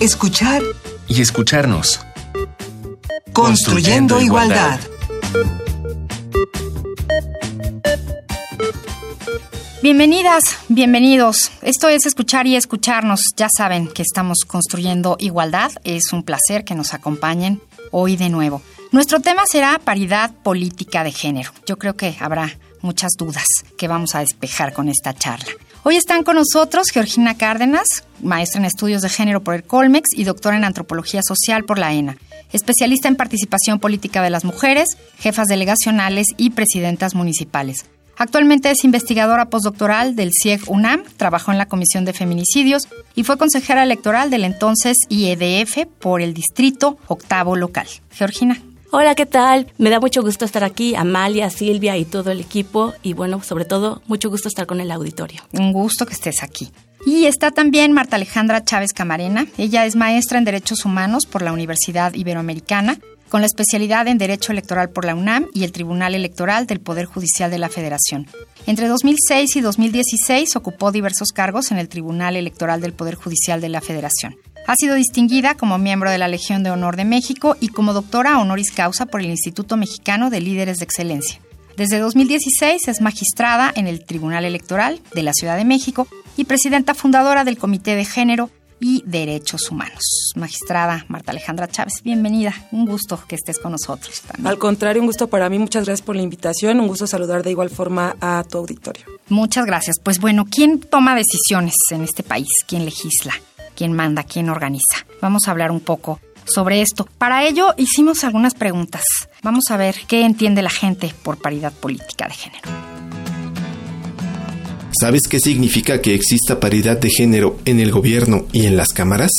escuchar y escucharnos. Construyendo, igualdad. Bienvenidas, bienvenidos. Esto es escuchar y escucharnos. Ya saben que estamos construyendo igualdad. Es un placer que nos acompañen hoy de nuevo. Nuestro tema será paridad política de género. Yo creo que habrá muchas dudas que vamos a despejar con esta charla. Hoy están con nosotros Georgina Cárdenas, maestra en estudios de género por el Colmex y doctora en antropología social por la ENA, especialista en participación política de las mujeres, jefas delegacionales y presidentas municipales. Actualmente es investigadora postdoctoral del CIEG UNAM, trabajó en la Comisión de Feminicidios y fue consejera electoral del entonces IEDF por el Distrito Octavo Local. Georgina. Hola, ¿qué tal? Me da mucho gusto estar aquí, Amalia, Silvia y todo el equipo. Y bueno, sobre todo, mucho gusto estar con el auditorio. Un gusto que estés aquí. Y está también Marta Alejandra Chávez Camarena. Ella es maestra en Derechos Humanos por la Universidad Iberoamericana con la especialidad en Derecho Electoral por la UNAM y el Tribunal Electoral del Poder Judicial de la Federación. Entre 2006 y 2016 ocupó diversos cargos en el Tribunal Electoral del Poder Judicial de la Federación. Ha sido distinguida como miembro de la Legión de Honor de México y como doctora honoris causa por el Instituto Mexicano de Líderes de Excelencia. Desde 2016 es magistrada en el Tribunal Electoral de la Ciudad de México y presidenta fundadora del Comité de Género y Derechos Humanos. Magistrada Marta Alejandra Chávez, bienvenida. Un gusto que estés con nosotros. Al contrario, un gusto para mí. Muchas gracias por la invitación. Un gusto saludar de igual forma a tu auditorio. Muchas gracias. Pues bueno, ¿quién toma decisiones en este país? ¿Quién legisla? ¿Quién manda? ¿Quién organiza? Vamos a hablar un poco sobre esto. Para ello hicimos algunas preguntas. Vamos a ver qué entiende la gente por paridad política de género. ¿Sabes qué significa que exista paridad de género en el gobierno y en las cámaras?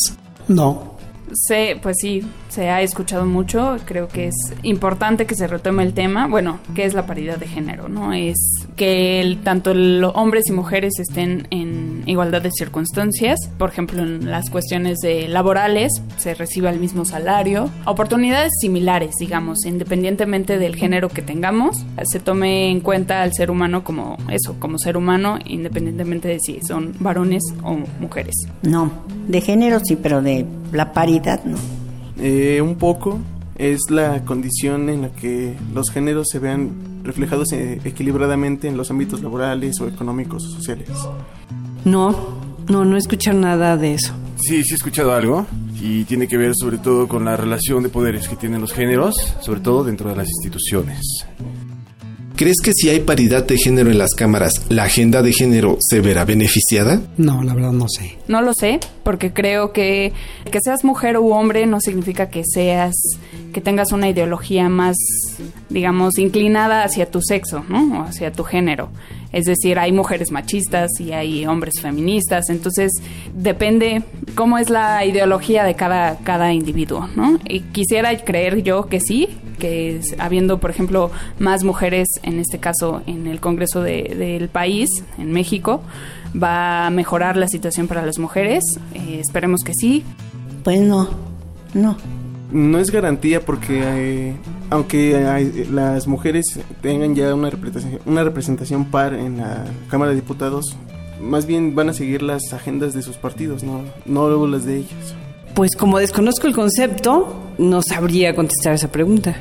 No. Sí, pues sí, se ha escuchado mucho, creo que es importante que se retome el tema, bueno, ¿qué es la paridad de género? ¿no? Es que el, tanto los hombres y mujeres estén en igualdad de circunstancias, por ejemplo, en las cuestiones de laborales se reciba el mismo salario, oportunidades similares, digamos, independientemente del género que tengamos, se tome en cuenta al ser humano como eso, como ser humano, independientemente de si son varones o mujeres. No, de género sí, pero de la paridad no. Eh, un poco es la condición en la que los géneros se vean reflejados eh, equilibradamente en los ámbitos laborales o económicos o sociales. No, no, no he escuchado nada de eso. Sí, sí he escuchado algo y tiene que ver sobre todo con la relación de poderes que tienen los géneros, sobre todo dentro de las instituciones. ¿Crees que si hay paridad de género en las cámaras, la agenda de género se verá beneficiada? No, la verdad no sé. No lo sé, porque creo que que seas mujer u hombre no significa que seas, que tengas una ideología más, digamos, inclinada hacia tu sexo, ¿no? O hacia tu género. Es decir, hay mujeres machistas y hay hombres feministas, entonces depende cómo es la ideología de cada, cada individuo, ¿no? Y quisiera creer yo que sí, que habiendo, por ejemplo, más mujeres, en este caso en el Congreso del país, en México, va a mejorar la situación para las mujeres. Eh, esperemos que sí. Pues no, no. No es garantía porque eh, aunque las mujeres tengan ya una representación, una representación par en la Cámara de Diputados, más bien van a seguir las agendas de sus partidos, no, no las de ellos. Pues como desconozco el concepto, no sabría contestar esa pregunta.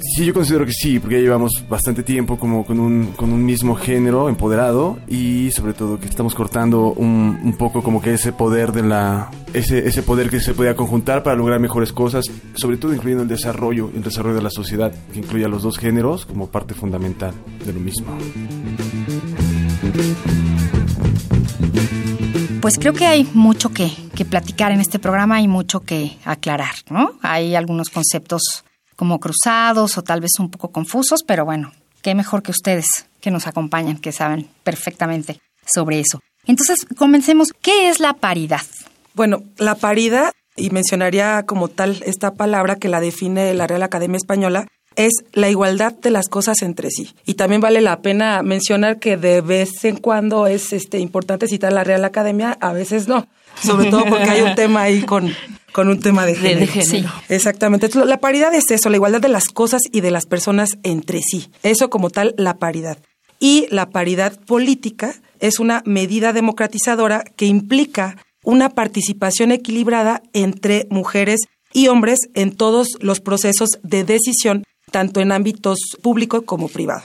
Sí, yo considero que sí, porque ya llevamos bastante tiempo como con un, con un mismo género empoderado y sobre todo que estamos cortando un, un poco como que ese poder de la ese, ese poder que se podía conjuntar para lograr mejores cosas, sobre todo incluyendo el desarrollo, el desarrollo de la sociedad, que incluye a los dos géneros como parte fundamental de lo mismo. Pues creo que hay mucho que, que platicar en este programa y mucho que aclarar, ¿no? Hay algunos conceptos como cruzados o tal vez un poco confusos, pero bueno, qué mejor que ustedes que nos acompañan, que saben perfectamente sobre eso. Entonces, comencemos. ¿Qué es la paridad? Bueno, la paridad, y mencionaría como tal esta palabra que la define la Real Academia Española, es la igualdad de las cosas entre sí. Y también vale la pena mencionar que de vez en cuando es este, importante citar la Real Academia, a veces no. Sobre todo porque hay un tema ahí con, con un tema de género. Sí. Exactamente. la paridad es eso, la igualdad de las cosas y de las personas entre sí. Eso como tal, la paridad. Y la paridad política es una medida democratizadora que implica una participación equilibrada entre mujeres y hombres en todos los procesos de decisión, tanto en ámbitos público como privado.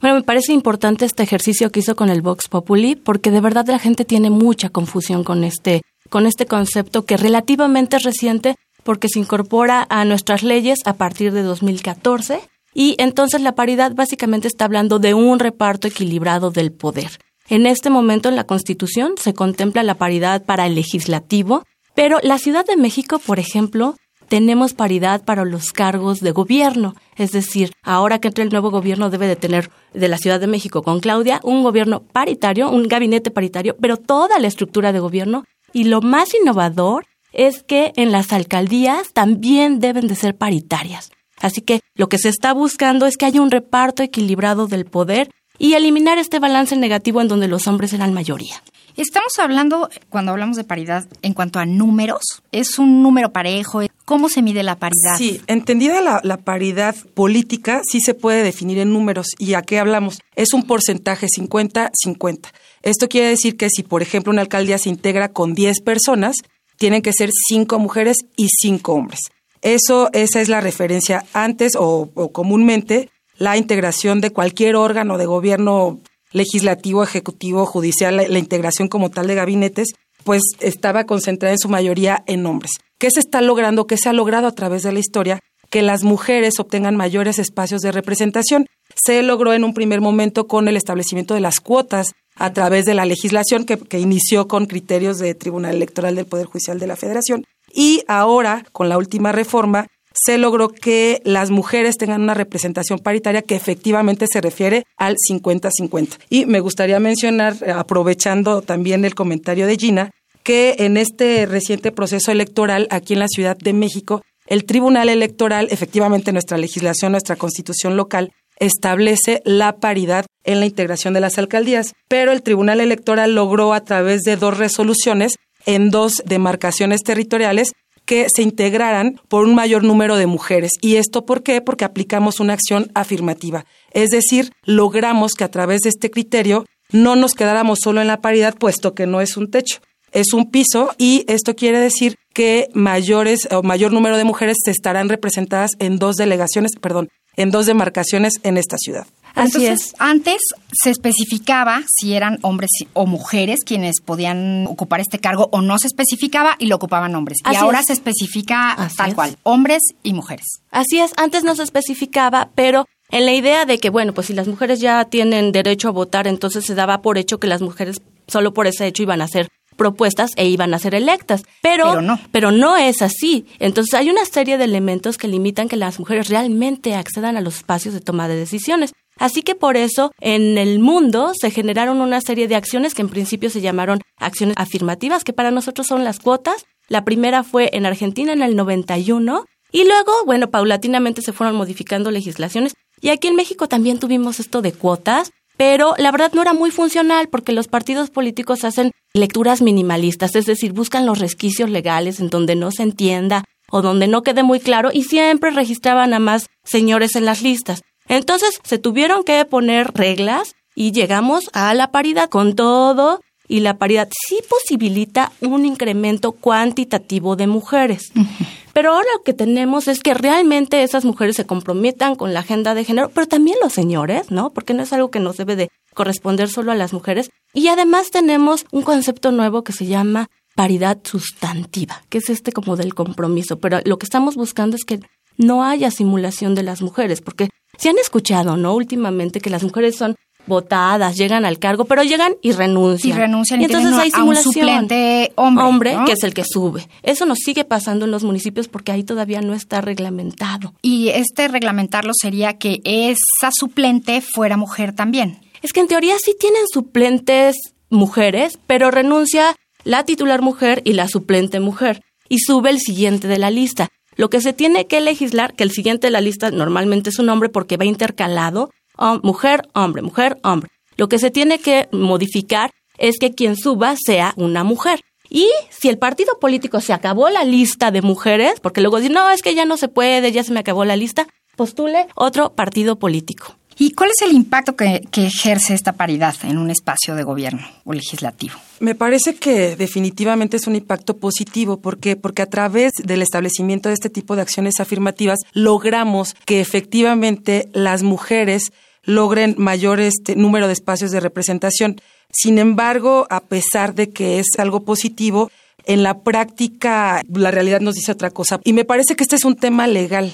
Bueno, me parece importante este ejercicio que hizo con el Vox Populi, porque de verdad la gente tiene mucha confusión con este, con este concepto que relativamente es reciente, porque se incorpora a nuestras leyes a partir de 2014 y entonces la paridad básicamente está hablando de un reparto equilibrado del poder. En este momento en la Constitución se contempla la paridad para el legislativo, pero la Ciudad de México, por ejemplo, tenemos paridad para los cargos de gobierno. Es decir, ahora que entre el nuevo gobierno debe de tener de la Ciudad de México con Claudia un gobierno paritario, un gabinete paritario, pero toda la estructura de gobierno. Y lo más innovador es que en las alcaldías también deben de ser paritarias. Así que lo que se está buscando es que haya un reparto equilibrado del poder y eliminar este balance negativo en donde los hombres eran mayoría. Estamos hablando, cuando hablamos de paridad, en cuanto a números, ¿es un número parejo? ¿Cómo se mide la paridad? Sí, entendida la, paridad política, sí se puede definir en números. ¿Y a qué hablamos? Es un porcentaje 50-50. Esto quiere decir que si, por ejemplo, una alcaldía se integra con 10 personas, tienen que ser 5 mujeres y 5 hombres. Eso, esa es la referencia antes o comúnmente la integración de cualquier órgano de gobierno legislativo, ejecutivo, judicial, la, integración como tal de gabinetes, pues estaba concentrada en su mayoría en hombres. ¿Qué se está logrando? ¿Qué se ha logrado a través de la historia? Que las mujeres obtengan mayores espacios de representación. Se logró en un primer momento con el establecimiento de las cuotas a través de la legislación que, que inició con criterios de Tribunal Electoral del Poder Judicial de la Federación. Y ahora, con la última reforma, se logró que las mujeres tengan una representación paritaria que efectivamente se refiere al 50-50. Y me gustaría mencionar, aprovechando también el comentario de Gina, que en este reciente proceso electoral aquí en la Ciudad de México, el Tribunal Electoral, efectivamente nuestra legislación, nuestra constitución local, establece la paridad en la integración de las alcaldías, pero el Tribunal Electoral logró a través de dos resoluciones en dos demarcaciones territoriales que se integraran por un mayor número de mujeres. ¿Y esto por qué? Porque aplicamos una acción afirmativa. Es decir, logramos que a través de este criterio no nos quedáramos solo en la paridad, puesto que no es un techo, es un piso y esto quiere decir que mayores o mayor número de mujeres se estarán representadas en dos delegaciones, perdón, en dos demarcaciones en esta ciudad. Así Entonces, es. antes se especificaba si eran hombres o mujeres quienes podían ocupar este cargo o no se especificaba y lo ocupaban hombres. Así y ahora es. se especifica Así tal es. cual, hombres y mujeres. Así es, antes no se especificaba, pero en la idea de que, bueno, pues si las mujeres ya tienen derecho a votar, entonces se daba por hecho que las mujeres solo por ese hecho iban a ser propuestas e iban a ser electas. Pero, pero, no. pero no es así. Entonces hay una serie de elementos que limitan que las mujeres realmente accedan a los espacios de toma de decisiones. Así que por eso en el mundo se generaron una serie de acciones que en principio se llamaron acciones afirmativas, que para nosotros son las cuotas. La primera fue en Argentina en el 91 y luego, bueno, paulatinamente se fueron modificando legislaciones y aquí en México también tuvimos esto de cuotas, pero la verdad no era muy funcional porque los partidos políticos hacen lecturas minimalistas, es decir, buscan los resquicios legales en donde no se entienda o donde no quede muy claro y siempre registraban a más señores en las listas. Entonces se tuvieron que poner reglas y llegamos a la paridad con todo y la paridad sí posibilita un incremento cuantitativo de mujeres. Pero ahora lo que tenemos es que realmente esas mujeres se comprometan con la agenda de género, pero también los señores, ¿no? Porque no es algo que nos debe de corresponder solo a las mujeres. Y además tenemos un concepto nuevo que se llama paridad sustantiva, que es este como del compromiso. Pero lo que estamos buscando es que no haya simulación de las mujeres, porque si han escuchado, ¿no? Últimamente que las mujeres son votadas, llegan al cargo, pero llegan y renuncian. Y renuncian y, entonces hay simulación. un suplente hombre, hombre ¿no? que es el que sube. Eso nos sigue pasando en los municipios porque ahí todavía no está reglamentado. Y este reglamentarlo sería que esa suplente fuera mujer también. Es que en teoría sí tienen suplentes mujeres, pero renuncia la titular mujer y la suplente mujer y sube el siguiente de la lista. Lo que se tiene que legislar, que el siguiente de la lista normalmente es un hombre porque va intercalado, mujer, hombre, mujer, hombre. Lo que se tiene que modificar es que quien suba sea una mujer. Y si el partido político se acabó la lista de mujeres, porque luego dice, no, es que ya no se puede, ya se me acabó la lista, postule otro partido político. ¿Y cuál es el impacto que, ejerce esta paridad en un espacio de gobierno o legislativo? Me parece que definitivamente es un impacto positivo. Porque a través del establecimiento de este tipo de acciones afirmativas logramos que efectivamente las mujeres logren mayor este número de espacios de representación. Sin embargo, a pesar de que es algo positivo, en la práctica la realidad nos dice otra cosa. Y me parece que este es un tema legal.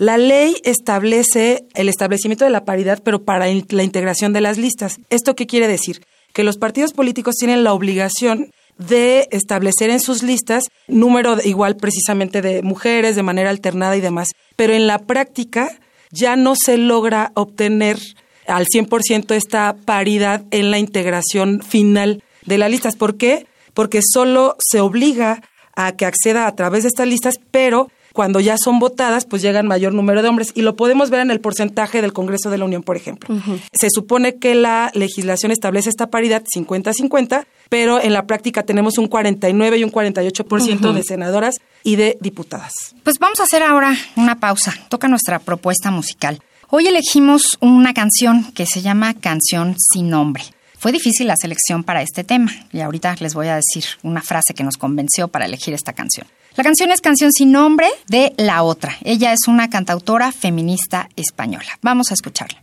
La ley establece el establecimiento de la paridad, pero para la integración de las listas. ¿Esto qué quiere decir? Que los partidos políticos tienen la obligación de establecer en sus listas número igual precisamente de mujeres de manera alternada y demás. Pero en la práctica ya no se logra obtener al 100% esta paridad en la integración final de las listas. ¿Por qué? Porque solo se obliga a que acceda a través de estas listas, pero cuando ya son votadas, pues llegan mayor número de hombres. Y lo podemos ver en el porcentaje del Congreso de la Unión, por ejemplo. Se supone que la legislación establece esta paridad 50-50, pero en la práctica tenemos un 49 y un 48% de senadoras y de diputadas. Pues vamos a hacer ahora una pausa. Toca nuestra propuesta musical. Hoy elegimos una canción que se llama Canción sin nombre. Fue difícil la selección para este tema y ahorita les voy a decir una frase que nos convenció para elegir esta canción. La canción es Canción sin nombre de La Otra. Ella es una cantautora feminista española. Vamos a escucharla.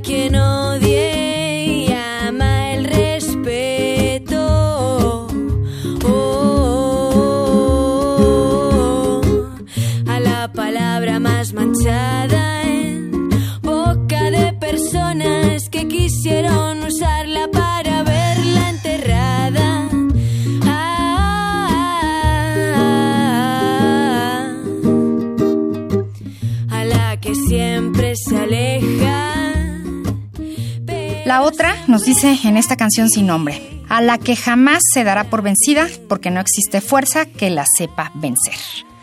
que no nos dice en esta canción sin nombre, a la que jamás se dará por vencida porque no existe fuerza que la sepa vencer.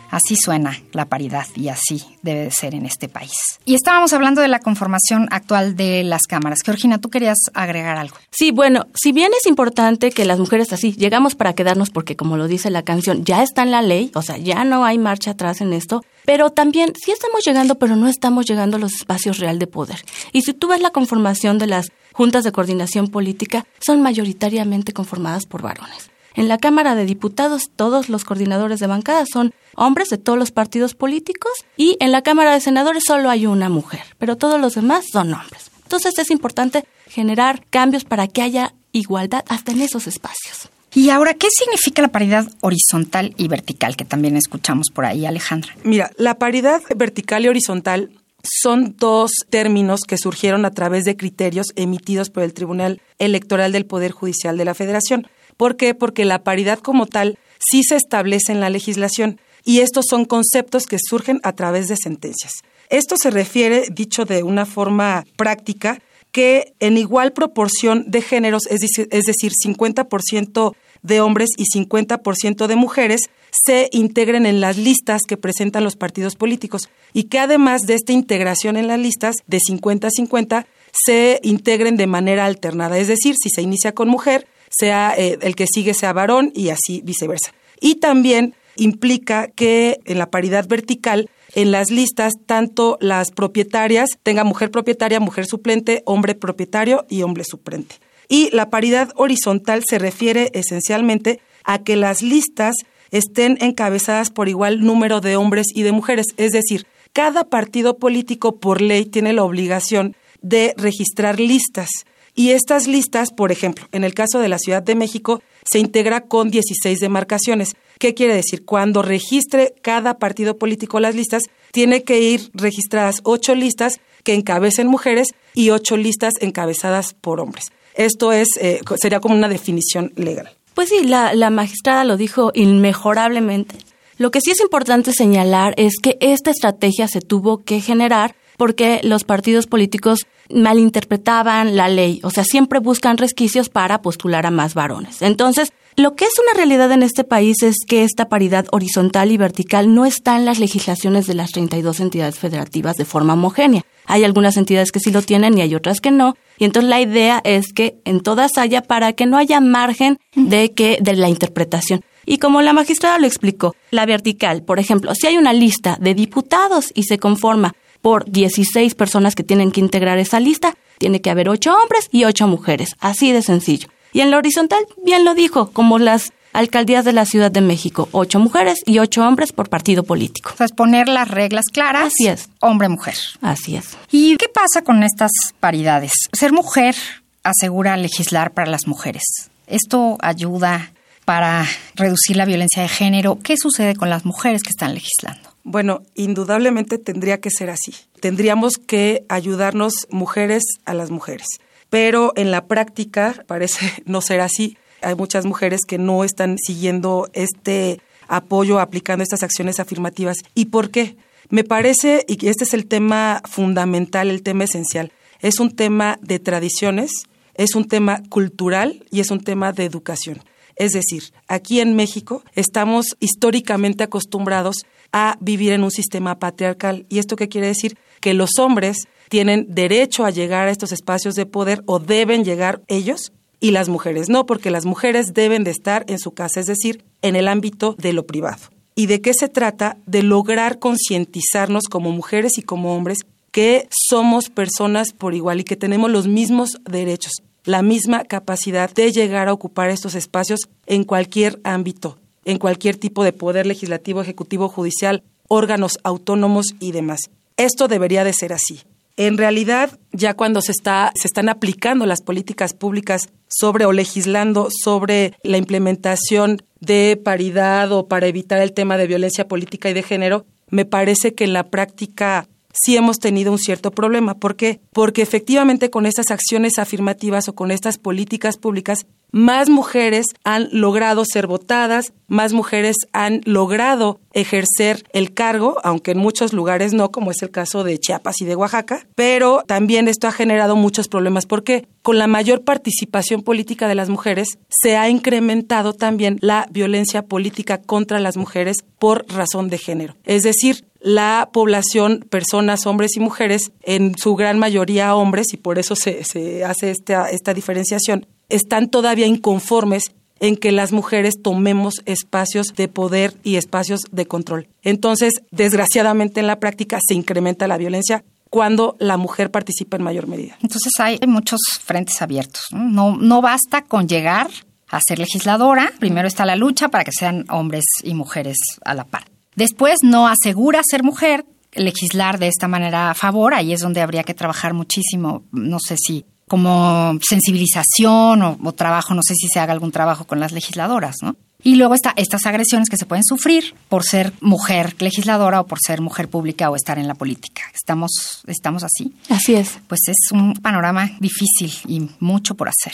Así suena la paridad y así debe de ser en este país. Y estábamos hablando de la conformación actual de las cámaras. Georgina, tú querías agregar algo. Sí, bueno, si bien es importante que las mujeres así llegamos para quedarnos porque como lo dice la canción, ya está en la ley, o sea, ya no hay marcha atrás en esto, pero también sí estamos llegando, pero no estamos llegando a los espacios real de poder. Y si tú ves la conformación de las juntas de coordinación política son mayoritariamente conformadas por varones. En la Cámara de Diputados todos los coordinadores de bancada son hombres de todos los partidos políticos y en la Cámara de Senadores solo hay una mujer, pero todos los demás son hombres. Entonces es importante generar cambios para que haya igualdad hasta en esos espacios. Y ahora, ¿qué significa la paridad horizontal y vertical que también escuchamos por ahí, Alejandra? Mira, la paridad vertical y horizontal son dos términos que surgieron a través de criterios emitidos por el Tribunal Electoral del Poder Judicial de la Federación. ¿Por qué? Porque la paridad como tal sí se establece en la legislación y estos son conceptos que surgen a través de sentencias. Esto se refiere, dicho de una forma práctica, que en igual proporción de géneros, es decir, es decir 50% de hombres y 50% de mujeres, se integren en las listas que presentan los partidos políticos y que además de esta integración en las listas de 50-50 se integren de manera alternada, es decir, si se inicia con mujer, sea eh, el que sigue sea varón y así viceversa. Y también implica que en la paridad vertical en las listas tanto las propietarias tenga mujer propietaria, mujer suplente, hombre propietario y hombre suplente. Y la paridad horizontal se refiere esencialmente a que las listas estén encabezadas por igual número de hombres y de mujeres, es decir, cada partido político por ley tiene la obligación de registrar listas. Y estas listas, por ejemplo, en el caso de la Ciudad de México, se integra con 16 demarcaciones. ¿Qué quiere decir? Cuando registre cada partido político las listas, tiene que ir registradas ocho listas que encabecen mujeres y ocho listas encabezadas por hombres. Esto es, eh, sería como una definición legal. Pues sí, la, la magistrada lo dijo inmejorablemente. Lo que sí es importante señalar es que esta estrategia se tuvo que generar porque los partidos políticos malinterpretaban la ley, o sea, siempre buscan resquicios para postular a más varones. Entonces, lo que es una realidad en este país es que esta paridad horizontal y vertical no está en las legislaciones de las 32 entidades federativas de forma homogénea. Hay algunas entidades que sí lo tienen y hay otras que no. Y entonces la idea es que en todas haya para que no haya margen de que de la interpretación. Y como la magistrada lo explicó, la vertical, por ejemplo, si hay una lista de diputados y se conforma por 16 personas que tienen que integrar esa lista, tiene que haber 8 hombres y 8 mujeres, así de sencillo. Y en la horizontal, bien lo dijo, como las alcaldías de la Ciudad de México, ocho mujeres y ocho hombres por partido político. O sea, es poner las reglas claras. Así es. Hombre-mujer. Así es. ¿Y qué pasa con estas paridades? Ser mujer asegura legislar para las mujeres. ¿Esto ayuda para reducir la violencia de género? ¿Qué sucede con las mujeres que están legislando? Bueno, indudablemente tendría que ser así. Tendríamos que ayudarnos mujeres a las mujeres pero en la práctica parece no ser así. Hay muchas mujeres que no están siguiendo este apoyo, aplicando estas acciones afirmativas. ¿Y por qué? Me parece, y este es el tema fundamental, el tema esencial, es un tema de tradiciones, es un tema cultural y es un tema de educación. Es decir, aquí en México estamos históricamente acostumbrados a vivir en un sistema patriarcal. ¿Y esto qué quiere decir? Que los hombres tienen derecho a llegar a estos espacios de poder o deben llegar ellos y las mujeres no, porque las mujeres deben de estar en su casa, es decir, en el ámbito de lo privado. ¿Y de qué se trata? De lograr concientizarnos como mujeres y como hombres que somos personas por igual y que tenemos los mismos derechos, la misma capacidad de llegar a ocupar estos espacios en cualquier ámbito, en cualquier tipo de poder legislativo, ejecutivo, judicial, órganos autónomos y demás. Esto debería de ser así. En realidad, ya cuando se, está, se están aplicando las políticas públicas sobre o legislando sobre la implementación de paridad o para evitar el tema de violencia política y de género, me parece que en la práctica sí hemos tenido un cierto problema. ¿Por qué? Porque efectivamente con estas acciones afirmativas o con estas políticas públicas, más mujeres han logrado ser votadas, más mujeres han logrado ejercer el cargo, aunque en muchos lugares no, como es el caso de Chiapas y de Oaxaca, pero también esto ha generado muchos problemas porque con la mayor participación política de las mujeres se ha incrementado también la violencia política contra las mujeres por razón de género. Es decir, la población, personas, hombres y mujeres, en su gran mayoría hombres, y por eso se, se hace esta, esta diferenciación, están todavía inconformes en que las mujeres tomemos espacios de poder y espacios de control. Entonces, desgraciadamente en la práctica se incrementa la violencia cuando la mujer participa en mayor medida. Entonces hay muchos frentes abiertos. No, no basta con llegar a ser legisladora. Primero está la lucha para que sean hombres y mujeres a la par. Después no asegura ser mujer, legislar de esta manera a favor. Ahí es donde habría que trabajar muchísimo. No sé si como sensibilización o, trabajo, no sé si se haga algún trabajo con las legisladoras, ¿no? Y luego está estas agresiones que se pueden sufrir por ser mujer legisladora o por ser mujer pública o estar en la política. Estamos, estamos así. Así es. Pues es un panorama difícil y mucho por hacer.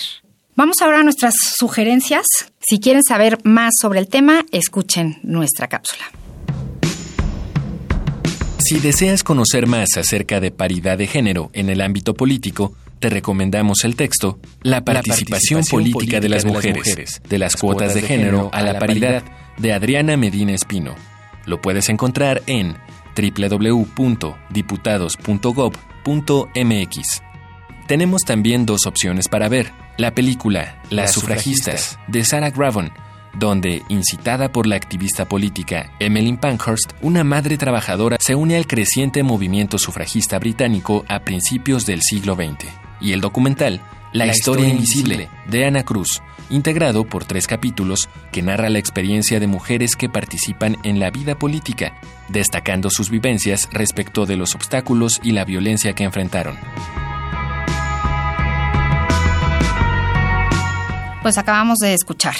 Vamos ahora a nuestras sugerencias. Si quieren saber más sobre el tema, escuchen nuestra cápsula. Si deseas conocer más acerca de paridad de género en el ámbito político, te recomendamos el texto La participación, política, de las mujeres, de las cuotas de género a la paridad, de Adriana Medina Espino. Lo puedes encontrar en www.diputados.gov.mx. Tenemos también dos opciones para ver. La película Las, sufragistas, de Sarah Gravon, donde, incitada por la activista política Emmeline Pankhurst, una madre trabajadora se une al creciente movimiento sufragista británico a principios del siglo XX. Y el documental La, historia, invisible, de Ana Cruz, integrado por tres capítulos que narra la experiencia de mujeres que participan en la vida política, destacando sus vivencias respecto de los obstáculos y la violencia que enfrentaron. Pues acabamos de escuchar.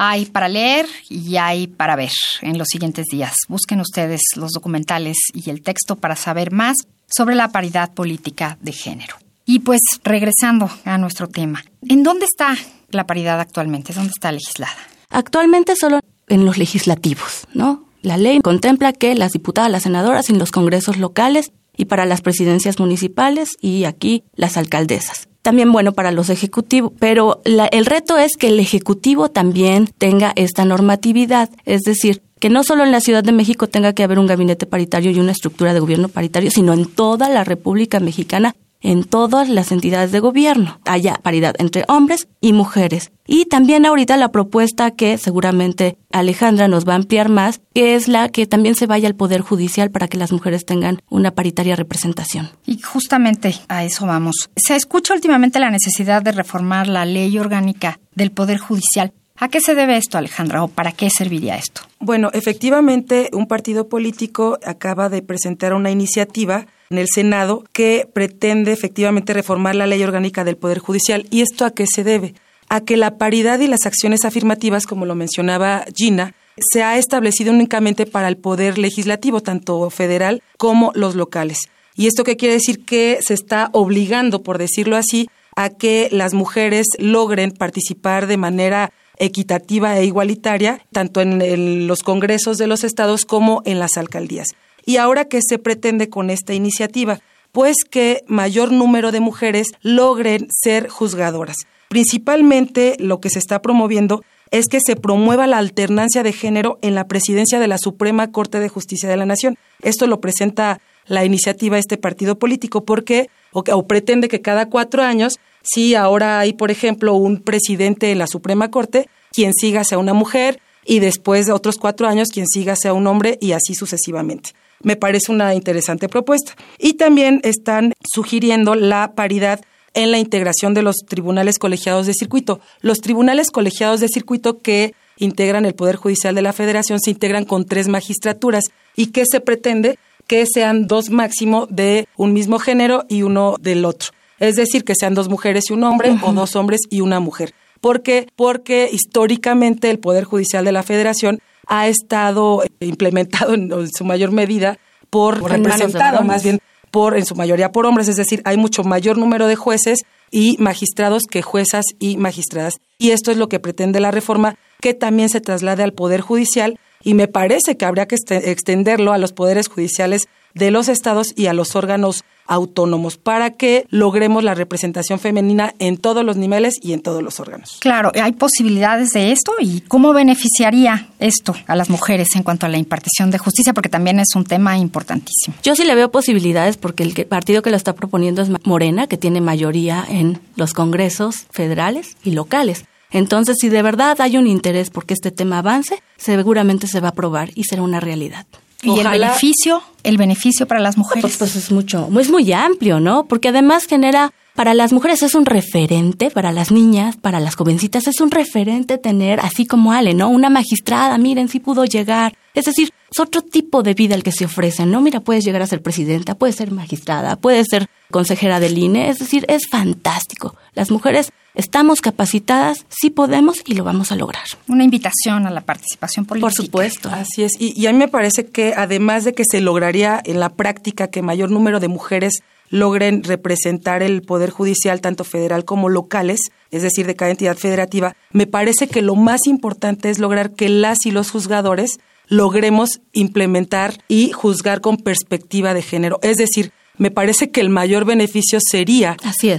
Hay para leer y hay para ver en los siguientes días. Busquen ustedes los documentales y el texto para saber más sobre la paridad política de género. Y pues regresando a nuestro tema, ¿en dónde está la paridad actualmente? ¿Dónde está legislada? Actualmente solo en los legislativos, ¿no? La ley contempla que las diputadas, las senadoras en los congresos locales y para las presidencias municipales y aquí las alcaldesas también bueno para los ejecutivos, pero el reto es que el ejecutivo también tenga esta normatividad, es decir, que no solo en la Ciudad de México tenga que haber un gabinete paritario y una estructura de gobierno paritario, sino en toda la República Mexicana en todas las entidades de gobierno haya paridad entre hombres y mujeres. Y también ahorita la propuesta que seguramente Alejandra nos va a ampliar más, que es la que también se vaya al Poder Judicial para que las mujeres tengan una paritaria representación. Y justamente a eso vamos. Se escucha últimamente la necesidad de reformar la ley orgánica del Poder Judicial. ¿A qué se debe esto, Alejandra, o para qué serviría esto? Bueno, efectivamente, un partido político acaba de presentar una iniciativa en el Senado que pretende efectivamente reformar la ley orgánica del Poder Judicial. ¿Y esto a qué se debe? A que la paridad y las acciones afirmativas, como lo mencionaba Gina, se ha establecido únicamente para el Poder Legislativo, tanto federal como los locales. ¿Y esto qué quiere decir? Que se está obligando, por decirlo así, a que las mujeres logren participar de manera equitativa e igualitaria, tanto en los congresos de los estados como en las alcaldías. ¿Y ahora qué se pretende con esta iniciativa? Pues que mayor número de mujeres logren ser juzgadoras. Principalmente lo que se está promoviendo es que se promueva la alternancia de género en la presidencia de la Suprema Corte de Justicia de la Nación. Esto lo presenta la iniciativa este partido político porque o, o, pretende que cada cuatro años, si ahora hay, por ejemplo, un presidente en la Suprema Corte, quien siga sea una mujer y después de otros cuatro años quien siga sea un hombre y así sucesivamente me parece una interesante propuesta. Y también están sugiriendo la paridad en la integración de los tribunales colegiados de circuito. Los tribunales colegiados de circuito que integran el Poder Judicial de la Federación se integran con tres magistraturas. ¿Y qué se pretende? Que sean dos máximo de un mismo género y uno del otro. Es decir, que sean dos mujeres y un hombre o dos hombres y una mujer. ¿Por qué? Porque históricamente el Poder Judicial de la Federación ha estado implementado en, su mayor medida por, representado más bien por en su mayoría por hombres, es decir, hay mucho mayor número de jueces y magistrados que juezas y magistradas. Y esto es lo que pretende la reforma, que también se traslade al Poder Judicial y me parece que habría que este, extenderlo a los poderes judiciales de los estados y a los órganos autónomos para que logremos la representación femenina en todos los niveles y en todos los órganos. Claro, hay posibilidades de esto y cómo beneficiaría esto a las mujeres en cuanto a la impartición de justicia, porque también es un tema importantísimo. Yo sí le veo posibilidades porque el partido que lo está proponiendo es Morena, que tiene mayoría en los congresos federales y locales. Entonces, si de verdad hay un interés porque este tema avance, seguramente se va a aprobar y será una realidad. Y el beneficio, el beneficio para las mujeres. Pues, pues, es mucho, es muy amplio, ¿no? Porque además genera para las mujeres es un referente, para las niñas, para las jovencitas es un referente tener, así como Ale, ¿no? Una magistrada, miren, si pudo llegar. Es decir, es otro tipo de vida el que se ofrece, ¿no? Mira, puedes llegar a ser presidenta, puedes ser magistrada, puedes ser consejera del INE, es decir, es fantástico. Las mujeres estamos capacitadas, sí podemos y lo vamos a lograr. Una invitación a la participación política. Por supuesto. Así es. Y, y a mí me parece que además de que se lograría en la práctica que mayor número de mujeres logren representar el Poder Judicial, tanto federal como locales, es decir, de cada entidad federativa, me parece que lo más importante es lograr que las y los juzgadores logremos implementar y juzgar con perspectiva de género. Es decir, me parece que el mayor beneficio sería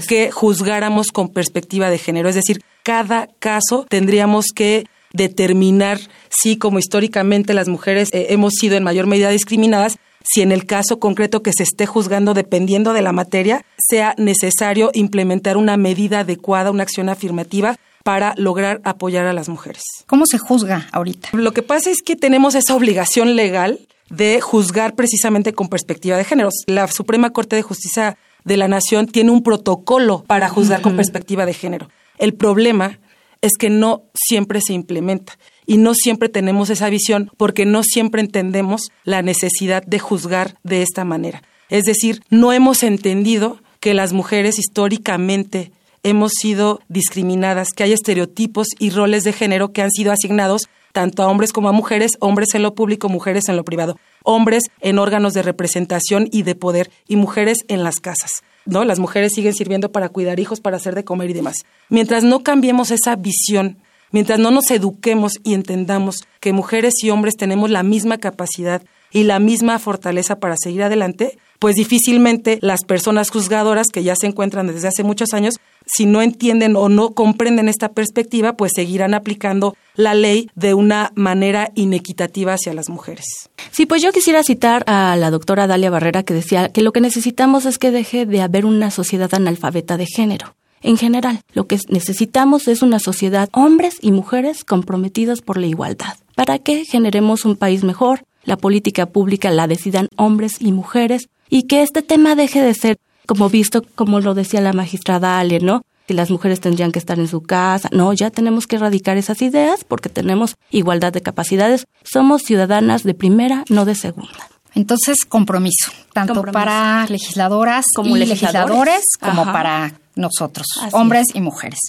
que juzgáramos con perspectiva de género. Es decir, cada caso tendríamos que determinar si, como históricamente las mujeres eh, hemos sido en mayor medida discriminadas, si en el caso concreto que se esté juzgando, dependiendo de la materia, sea necesario implementar una medida adecuada, una acción afirmativa para lograr apoyar a las mujeres. ¿Cómo se juzga ahorita? Lo que pasa es que tenemos esa obligación legal de juzgar precisamente con perspectiva de género. La Suprema Corte de Justicia de la Nación tiene un protocolo para juzgar con perspectiva de género. El problema es que no siempre se implementa y no siempre tenemos esa visión porque no siempre entendemos la necesidad de juzgar de esta manera. Es decir, no hemos entendido que las mujeres históricamente hemos sido discriminadas, que hay estereotipos y roles de género que han sido asignados tanto a hombres como a mujeres, hombres en lo público, mujeres en lo privado, hombres en órganos de representación y de poder y mujeres en las casas. ¿No? Las mujeres siguen sirviendo para cuidar hijos, para hacer de comer y demás. Mientras no cambiemos esa visión, mientras no nos eduquemos y entendamos que mujeres y hombres tenemos la misma capacidad y la misma fortaleza para seguir adelante, pues difícilmente las personas juzgadoras que ya se encuentran desde hace muchos años, si no entienden o no comprenden esta perspectiva, pues seguirán aplicando la ley de una manera inequitativa hacia las mujeres. Sí, pues yo quisiera citar a la doctora Dalia Barrera que decía que lo que necesitamos es que deje de haber una sociedad analfabeta de género. En general, lo que necesitamos es una sociedad hombres y mujeres comprometidos por la igualdad, para que generemos un país mejor, la política pública la decidan hombres y mujeres, y que este tema deje de ser como visto, como lo decía la magistrada Ale, ¿no? Que las mujeres tendrían que estar en su casa. No, ya tenemos que erradicar esas ideas porque tenemos igualdad de capacidades. Somos ciudadanas de primera, no de segunda. Entonces, compromiso, tanto para legisladoras como y legisladores, como para nosotros, hombres y mujeres.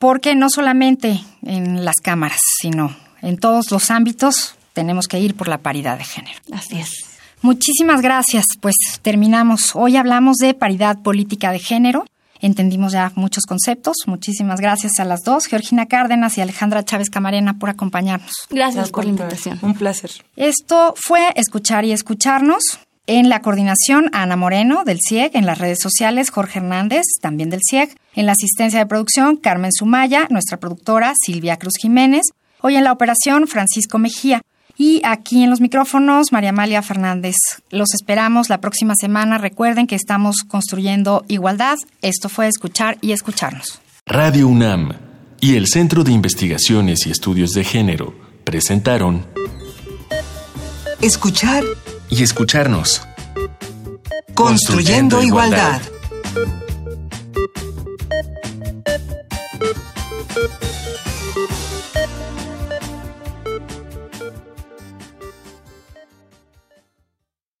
Porque no solamente en las cámaras, sino en todos los ámbitos tenemos que ir por la paridad de género. Así es. Muchísimas gracias. Pues terminamos. Hoy hablamos de paridad política de género. Entendimos ya muchos conceptos. Muchísimas gracias a las dos, Georgina Cárdenas y Alejandra Chávez Camarena, por acompañarnos. Gracias, por la invitación. Un placer. Esto fue Escuchar y Escucharnos. En la coordinación, Ana Moreno, del CIEG. En las redes sociales, Jorge Hernández, también del CIEG. En la asistencia de producción, Carmen Sumaya, nuestra productora, Silvia Cruz Jiménez. Hoy en la operación, Francisco Mejía. Y aquí en los micrófonos, María Amalia Fernández. Los esperamos la próxima semana. Recuerden que estamos construyendo igualdad. Esto fue escuchar y escucharnos. Radio UNAM y el Centro de Investigaciones y Estudios de Género presentaron Escuchar y escucharnos. Construyendo, igualdad.